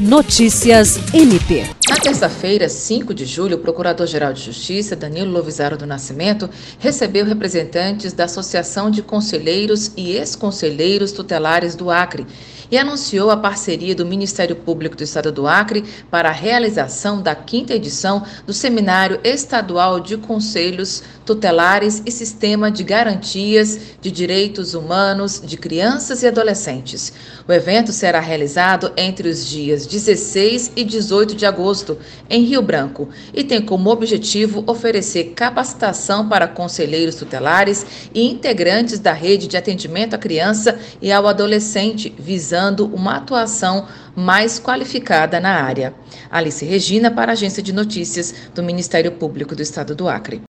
Notícias MP. Na terça-feira, 5 de julho, o Procurador-Geral de Justiça, Danilo Lovisaro do Nascimento, recebeu representantes da Associação de Conselheiros e Ex-Conselheiros Tutelares do Acre e anunciou a parceria do Ministério Público do Estado do Acre para a realização da quinta edição do Seminário Estadual de Conselhos Tutelares e Sistema de Garantias de Direitos Humanos de Crianças e Adolescentes. O evento será realizado entre os dias 16 e 18 de agosto, em Rio Branco, e tem como objetivo oferecer capacitação para conselheiros tutelares e integrantes da rede de atendimento à criança e ao adolescente, visando uma atuação mais qualificada na área. Alice Regina, para a Agência de Notícias do Ministério Público do Estado do Acre.